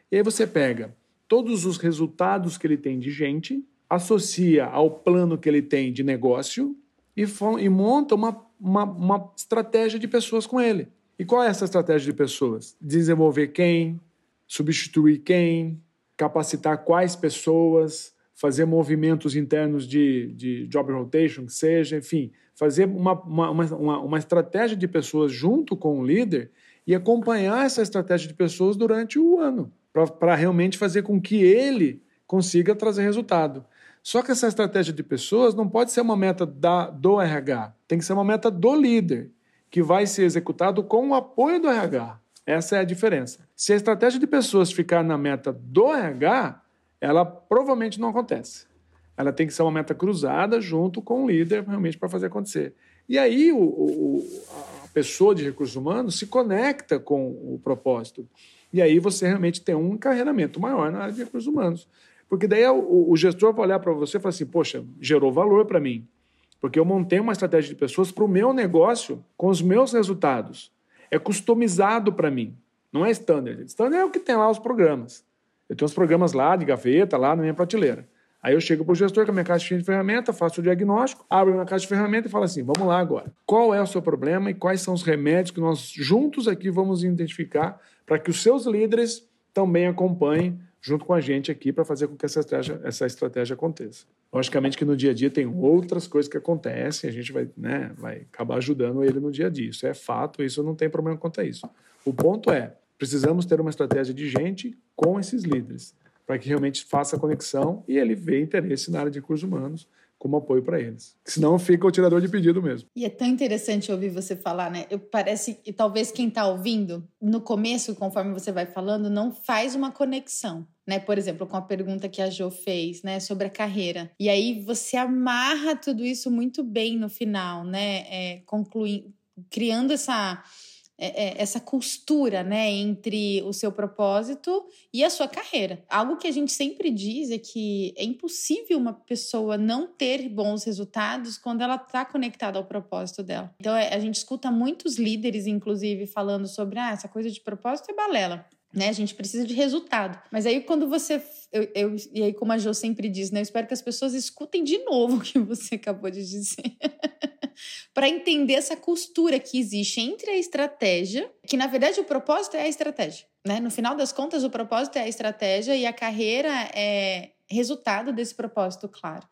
E aí você pega todos os resultados que ele tem de gente, associa ao plano que ele tem de negócio e, e monta uma, uma, uma estratégia de pessoas com ele. E qual é essa estratégia de pessoas? Desenvolver quem, substituir quem, capacitar quais pessoas, fazer movimentos internos de, de job rotation, que seja, enfim, fazer uma, uma, uma, uma estratégia de pessoas junto com o líder e acompanhar essa estratégia de pessoas durante o ano, para realmente fazer com que ele consiga trazer resultado. Só que essa estratégia de pessoas não pode ser uma meta da, do RH, tem que ser uma meta do líder, que vai ser executado com o apoio do RH. Essa é a diferença. Se a estratégia de pessoas ficar na meta do RH, ela provavelmente não acontece. Ela tem que ser uma meta cruzada junto com o líder realmente para fazer acontecer. E aí o, o, a pessoa de recursos humanos se conecta com o propósito. E aí você realmente tem um encarreiramento maior na área de recursos humanos. Porque daí o, o gestor vai olhar para você e falar assim: poxa, gerou valor para mim. Porque eu montei uma estratégia de pessoas para o meu negócio com os meus resultados. É customizado para mim. Não é standard. Standard é o que tem lá os programas. Eu tenho os programas lá de gaveta, lá na minha prateleira. Aí eu chego para o gestor com a minha caixa de ferramenta, faço o diagnóstico, abro a minha caixa de ferramenta e falo assim: vamos lá agora. Qual é o seu problema e quais são os remédios que nós juntos aqui vamos identificar para que os seus líderes também acompanhem junto com a gente aqui para fazer com que essa estratégia, essa estratégia aconteça. Logicamente que no dia a dia tem outras coisas que acontecem, a gente vai, né, vai acabar ajudando ele no dia a dia. Isso é fato, isso não tem problema quanto a isso. O ponto é, precisamos ter uma estratégia de gente com esses líderes, para que realmente faça a conexão e ele vê interesse na área de recursos humanos como apoio para eles. Senão fica o tirador de pedido mesmo. E é tão interessante ouvir você falar, né? Eu, parece que talvez quem está ouvindo, no começo, conforme você vai falando, não faz uma conexão. Né, por exemplo, com a pergunta que a Jo fez, né, sobre a carreira. E aí você amarra tudo isso muito bem no final, né, é, concluindo, criando essa é, é, essa costura né, entre o seu propósito e a sua carreira. Algo que a gente sempre diz é que é impossível uma pessoa não ter bons resultados quando ela está conectada ao propósito dela. Então, é, a gente escuta muitos líderes, inclusive, falando sobre ah, essa coisa de propósito é balela. Né? A gente precisa de resultado. Mas aí, quando você. Eu, eu, e aí, como a Jo sempre diz, né? Eu espero que as pessoas escutem de novo o que você acabou de dizer. para entender essa costura que existe entre a estratégia, que na verdade o propósito é a estratégia. Né? No final das contas, o propósito é a estratégia e a carreira é resultado desse propósito, claro.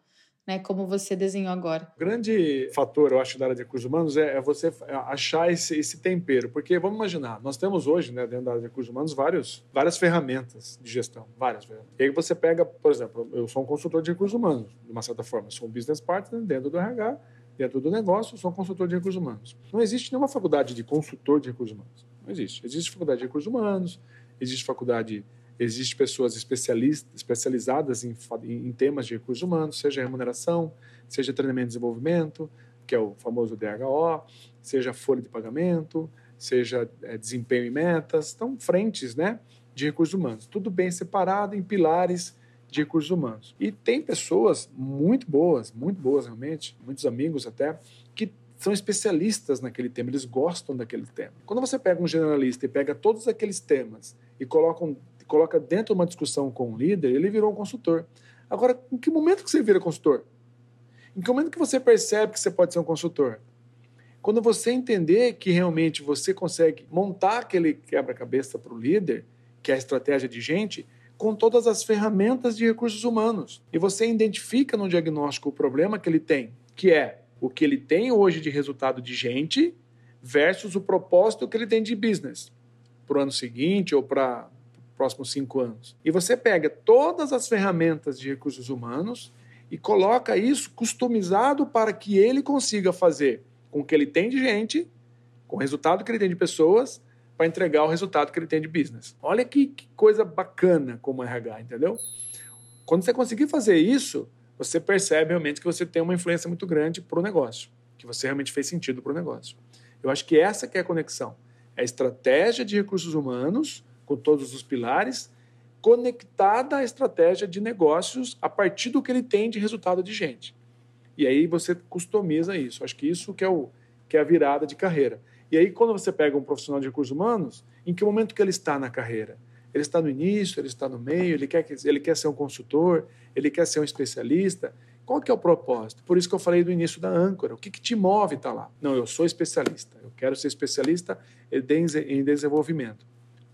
Né, como você desenhou agora. O grande fator, eu acho, da área de recursos humanos é, é você achar esse, esse, tempero. Porque, vamos imaginar, nós temos hoje, né, dentro da área de recursos humanos, vários, várias ferramentas de gestão. Várias ferramentas. E aí você pega, por exemplo, eu sou um consultor de recursos humanos, de uma certa forma. sou um business partner dentro do RH dentro do negócio, sou consultor de recursos humanos. Não existe nenhuma faculdade de consultor de recursos humanos. Não existe. Existe faculdade de recursos humanos, existe faculdade, existe pessoas especializadas em, em temas de recursos humanos, seja remuneração, seja treinamento e desenvolvimento, que é o famoso DHO, seja folha de pagamento, seja é, desempenho e metas. Então, frentes né, de recursos humanos. Tudo bem separado em pilares de recursos humanos. E tem pessoas muito boas, muito boas realmente, muitos amigos até, que são especialistas naquele tema, eles gostam daquele tema. Quando você pega um generalista e pega todos aqueles temas e coloca, um, coloca dentro de uma discussão com um líder, ele virou um consultor. Agora, em que momento que você vira consultor? Em que momento que você percebe que você pode ser um consultor? Quando você entender que realmente você consegue montar aquele quebra-cabeça para o líder, que é a estratégia de gente, com todas as ferramentas de recursos humanos. E você identifica no diagnóstico o problema que ele tem, que é o que ele tem hoje de resultado de gente versus o propósito que ele tem de business para o ano seguinte ou para próximos cinco anos. E você pega todas as ferramentas de recursos humanos e coloca isso customizado para que ele consiga fazer com o que ele tem de gente, com o resultado que ele tem de pessoas, para entregar o resultado que ele tem de business. Olha que, que coisa bacana como RH, entendeu? Quando você conseguir fazer isso, você percebe realmente que você tem uma influência muito grande para o negócio, que você realmente fez sentido para o negócio. Eu acho que essa que é a conexão. É a estratégia de recursos humanos, com todos os pilares, conectada à estratégia de negócios a partir do que ele tem de resultado de gente. E aí você customiza isso. Acho que isso que é, o, que é a virada de carreira. E aí, quando você pega um profissional de recursos humanos, em que momento que ele está na carreira? Ele está no início, ele está no meio, ele quer, ele quer ser um consultor, ele quer ser um especialista. Qual que é o propósito? Por isso que eu falei do início da âncora. O que, que te move estar tá lá? Não, eu sou especialista. Eu quero ser especialista em desenvolvimento.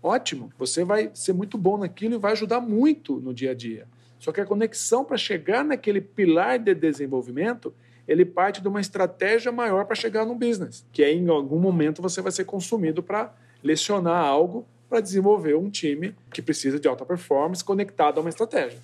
Ótimo, você vai ser muito bom naquilo e vai ajudar muito no dia a dia. Só que a conexão para chegar naquele pilar de desenvolvimento ele parte de uma estratégia maior para chegar no business, que é em algum momento você vai ser consumido para lecionar algo para desenvolver um time que precisa de alta performance conectado a uma estratégia.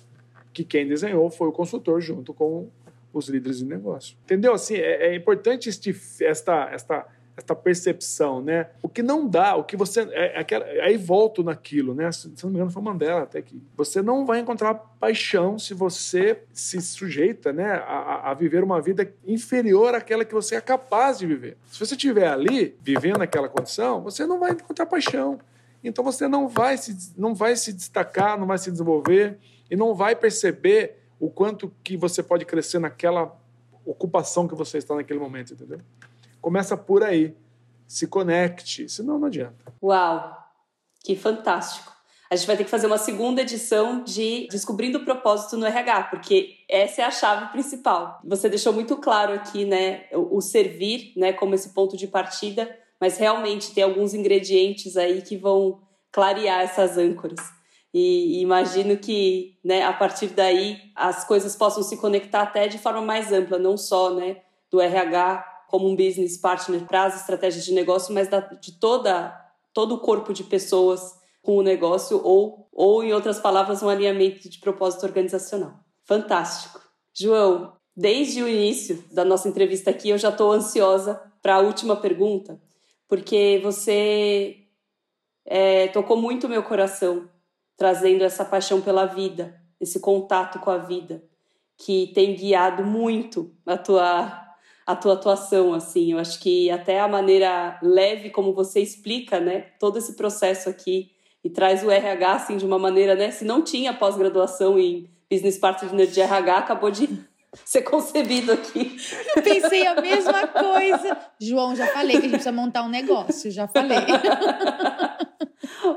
Que quem desenhou foi o consultor junto com os líderes de negócio. Entendeu? Assim, é, é importante este, esta, esta essa percepção, né? O que não dá, o que você. É, é, aí volto naquilo, né? Se não me engano, foi Mandela até que. Você não vai encontrar paixão se você se sujeita né, a, a, viver uma vida inferior àquela que você é capaz de viver. Se você estiver ali, vivendo aquela condição, você não vai encontrar paixão. Então você não vai se, não vai se destacar, não vai se desenvolver e não vai perceber o quanto que você pode crescer naquela ocupação que você está naquele momento, entendeu? Começa por aí. Se conecte, senão não adianta. Uau, que fantástico. A gente vai ter que fazer uma segunda edição de Descobrindo o Propósito no RH, porque essa é a chave principal. Você deixou muito claro aqui, né, o, servir, né, como esse ponto de partida, mas realmente tem alguns ingredientes aí que vão clarear essas âncoras. E, imagino que, né, a partir daí, as coisas possam se conectar até de forma mais ampla, não só, né, do RH como um business partner para as estratégias de negócio, mas da, de toda todo o corpo de pessoas com o negócio ou, ou em outras palavras, um alinhamento de propósito organizacional. Fantástico. João, desde o início da nossa entrevista aqui, eu já estou ansiosa para a última pergunta, porque você é, tocou muito meu coração trazendo essa paixão pela vida, esse contato com a vida, que tem guiado muito a tua a tua atuação assim. Eu acho que até a maneira leve como você explica, né, todo esse processo aqui e traz o RH assim de uma maneira, né, se não tinha pós-graduação em Business Partner de RH, acabou de ser concebido aqui. Eu pensei a mesma coisa. João, já falei que a gente precisa montar um negócio, já falei.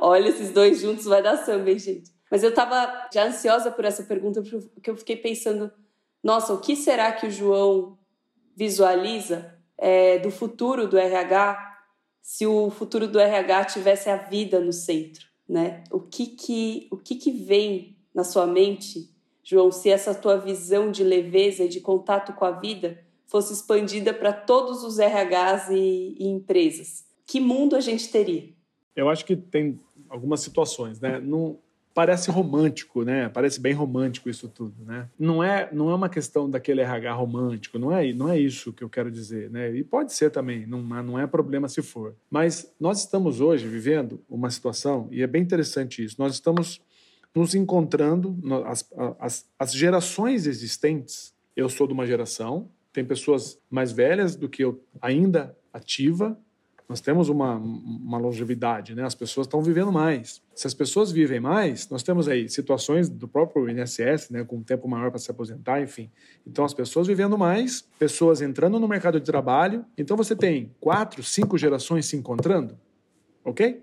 Olha, esses dois juntos vai dar samba, hein, gente? Mas eu tava já ansiosa por essa pergunta, porque eu fiquei pensando, nossa, o que será que o João visualiza é, do futuro do RH se o futuro do RH tivesse a vida no centro, né? O que que, o que, que vem na sua mente, João, se essa tua visão de leveza e de contato com a vida fosse expandida para todos os RHs e, e empresas? Que mundo a gente teria? Eu acho que tem algumas situações, né? Não parece romântico, né? Parece bem romântico isso tudo, né? Não é, não é uma questão daquele RH romântico, não é, não é isso que eu quero dizer, né? E pode ser também, não, não é problema se for. Mas nós estamos hoje vivendo uma situação e é bem interessante isso. Nós estamos nos encontrando as, as, as gerações existentes. Eu sou de uma geração, tem pessoas mais velhas do que eu ainda ativa, nós temos uma, uma longevidade, né? As pessoas estão vivendo mais. Se as pessoas vivem mais, nós temos aí situações do próprio INSS, né? Com um tempo maior para se aposentar, enfim. Então, as pessoas vivendo mais, pessoas entrando no mercado de trabalho. Então, você tem quatro, cinco gerações se encontrando, ok?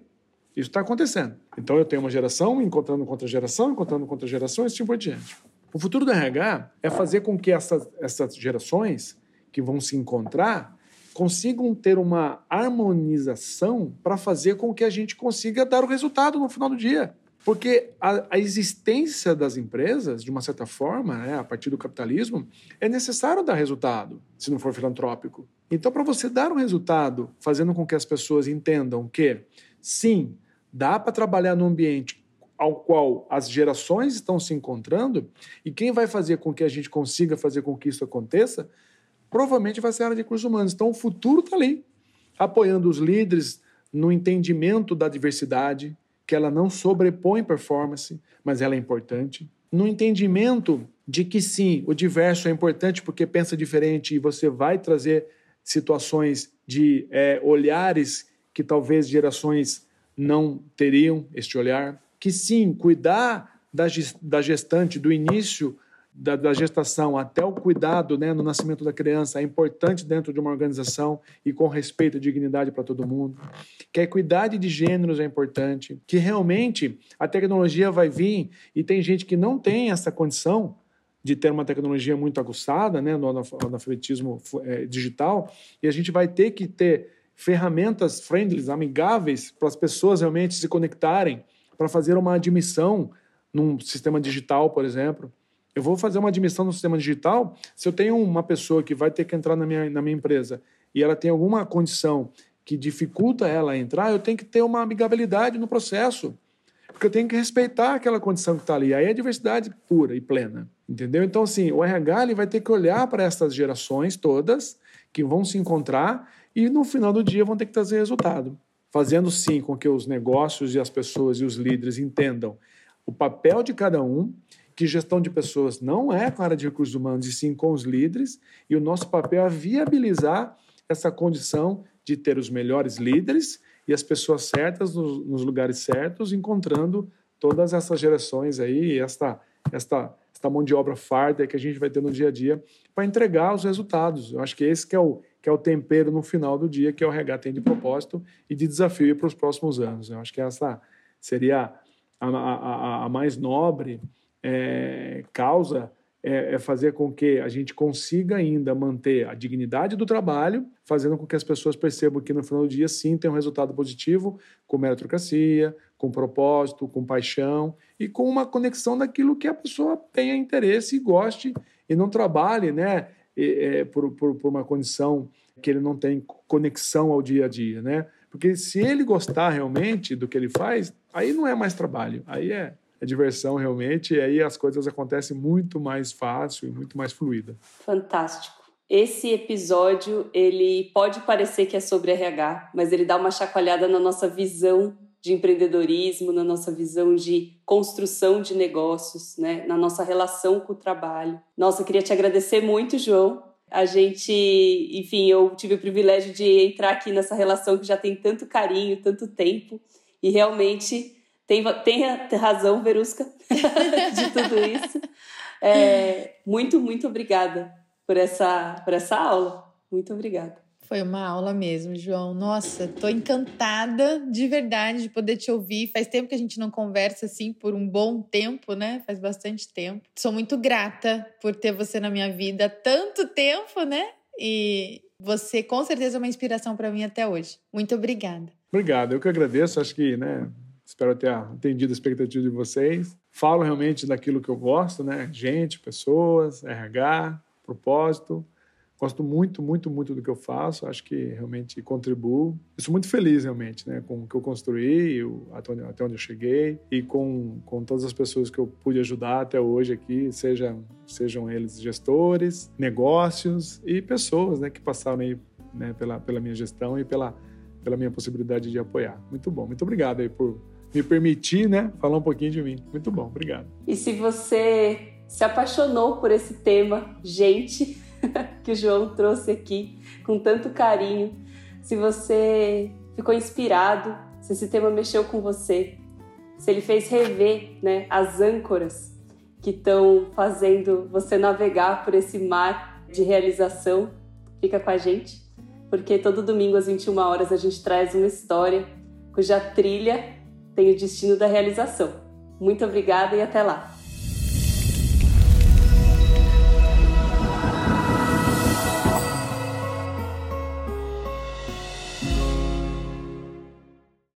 Isso está acontecendo. Então, eu tenho uma geração encontrando com outra geração, encontrando com outra geração, e assim por diante. O futuro do RH é fazer com que essas, essas gerações que vão se encontrar consigam ter uma harmonização para fazer com que a gente consiga dar o resultado no final do dia. Porque a, a existência das empresas, de uma certa forma, né, a partir do capitalismo, é necessário dar resultado, se não for filantrópico. Então, para você dar um resultado, fazendo com que as pessoas entendam que, sim, dá para trabalhar num ambiente ao qual as gerações estão se encontrando, e quem vai fazer com que a gente consiga fazer com que isso aconteça provavelmente vai ser a área de recursos humanos. Então, o futuro está ali, apoiando os líderes no entendimento da diversidade, que ela não sobrepõe performance, mas ela é importante. No entendimento de que sim, o diverso é importante porque pensa diferente e você vai trazer situações de é, olhares que talvez gerações não teriam este olhar. Que sim, cuidar da, da gestante do início da, da, gestação até o cuidado né, no nascimento da criança é importante dentro de uma organização e com respeito e dignidade para todo mundo. Que a equidade de gêneros é importante. Que realmente a tecnologia vai vir e tem gente que não tem essa condição de ter uma tecnologia muito aguçada né, no analfabetismo é, digital e a gente vai ter que ter ferramentas friendly, amigáveis para as pessoas realmente se conectarem para fazer uma admissão num sistema digital, por exemplo eu vou fazer uma admissão no sistema digital. Se eu tenho uma pessoa que vai ter que entrar na minha, na minha empresa e ela tem alguma condição que dificulta ela entrar, eu tenho que ter uma amigabilidade no processo. Porque eu tenho que respeitar aquela condição que está ali. Aí é diversidade pura e plena. Entendeu? Então, assim, o RH ele vai ter que olhar para essas gerações todas que vão se encontrar e no final do dia vão ter que trazer resultado. Fazendo sim com que os negócios e as pessoas e os líderes entendam o papel de cada um que gestão de pessoas não é com a área de recursos humanos, e sim com os líderes, e o nosso papel é viabilizar essa condição de ter os melhores líderes e as pessoas certas nos, nos lugares certos, encontrando todas essas gerações aí, esta, esta, esta mão de obra farda que a gente vai ter no dia a dia para entregar os resultados. Eu acho que esse que é o, que é o tempero no final do dia que o RH tem de propósito e de desafio para os próximos anos. Eu acho que essa seria a, a, a mais nobre é, causa é, é, fazer com que a gente consiga ainda manter a dignidade do trabalho, fazendo com que as pessoas percebam que no final do dia sim tem um resultado positivo, com meritocracia, com propósito, com paixão e com uma conexão daquilo que a pessoa tenha interesse e goste e não trabalhe né, é, por, por, por uma condição que ele não tem conexão ao dia a dia, né? Porque se ele gostar realmente do que ele faz, aí não é mais trabalho, aí é, é diversão realmente, e aí as coisas acontecem muito mais fácil e muito mais fluida. Fantástico. Esse episódio, ele pode parecer que é sobre RH, mas ele dá uma chacoalhada na nossa visão de empreendedorismo, na nossa visão de construção de negócios, né? na nossa relação com o trabalho. Nossa, eu queria te agradecer muito, João. A gente, enfim, eu tive o privilégio de entrar aqui nessa relação que já tem tanto carinho, tanto tempo, e realmente tem, tem razão, Verusca, de tudo isso. É, muito, muito obrigada por essa, por essa aula. Muito obrigada. Foi uma aula mesmo, João. Nossa, tô encantada de verdade de poder te ouvir. Faz tempo que a gente não conversa assim por um bom tempo, né? Faz bastante tempo. Sou muito grata por ter você na minha vida há tanto tempo, né? E você com certeza é uma inspiração para mim até hoje. Muito obrigada. Obrigado, eu que agradeço. Acho que, né, espero ter atendido a expectativa de vocês. Falo realmente daquilo que eu gosto, né? Gente, pessoas, RH, propósito. Gosto muito, muito, muito do que eu faço. Acho que realmente contribuo. Eu sou muito feliz, realmente, né, com o que eu construí, até onde, até onde eu cheguei e com, com todas as pessoas que eu pude ajudar até hoje aqui, seja, sejam eles gestores, negócios e pessoas né, que passaram aí, né, pela, pela minha gestão e pela, pela minha possibilidade de apoiar. Muito bom. Muito obrigado aí por me permitir né, falar um pouquinho de mim. Muito bom. Obrigado. E se você se apaixonou por esse tema, gente, que o João trouxe aqui com tanto carinho. Se você ficou inspirado, se esse tema mexeu com você, se ele fez rever né, as âncoras que estão fazendo você navegar por esse mar de realização, fica com a gente, porque todo domingo às 21 horas a gente traz uma história cuja trilha tem o destino da realização. Muito obrigada e até lá!